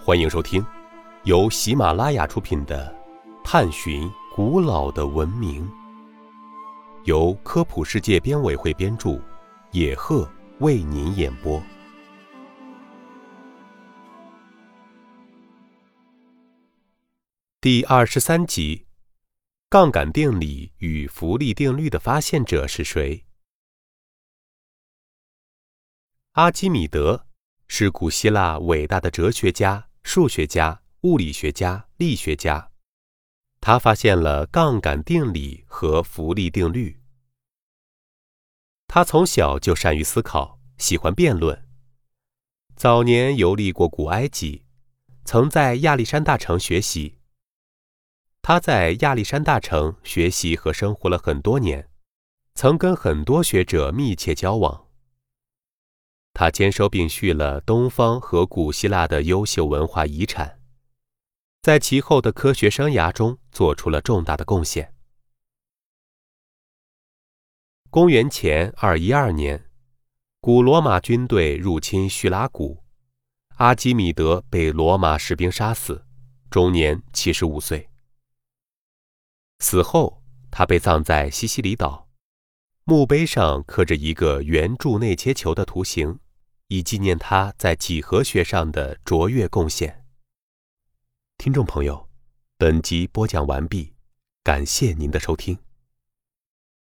欢迎收听由喜马拉雅出品的《探寻古老的文明》，由科普世界编委会编著，野鹤为您演播。第二十三集：杠杆定理与浮力定律的发现者是谁？阿基米德是古希腊伟大的哲学家、数学家、物理学家、力学家。他发现了杠杆定理和浮力定律。他从小就善于思考，喜欢辩论。早年游历过古埃及，曾在亚历山大城学习。他在亚历山大城学习和生活了很多年，曾跟很多学者密切交往。他兼收并蓄了东方和古希腊的优秀文化遗产，在其后的科学生涯中做出了重大的贡献。公元前二一二年，古罗马军队入侵叙拉古，阿基米德被罗马士兵杀死，终年七十五岁。死后，他被葬在西西里岛，墓碑上刻着一个圆柱内切球的图形。以纪念他在几何学上的卓越贡献。听众朋友，本集播讲完毕，感谢您的收听。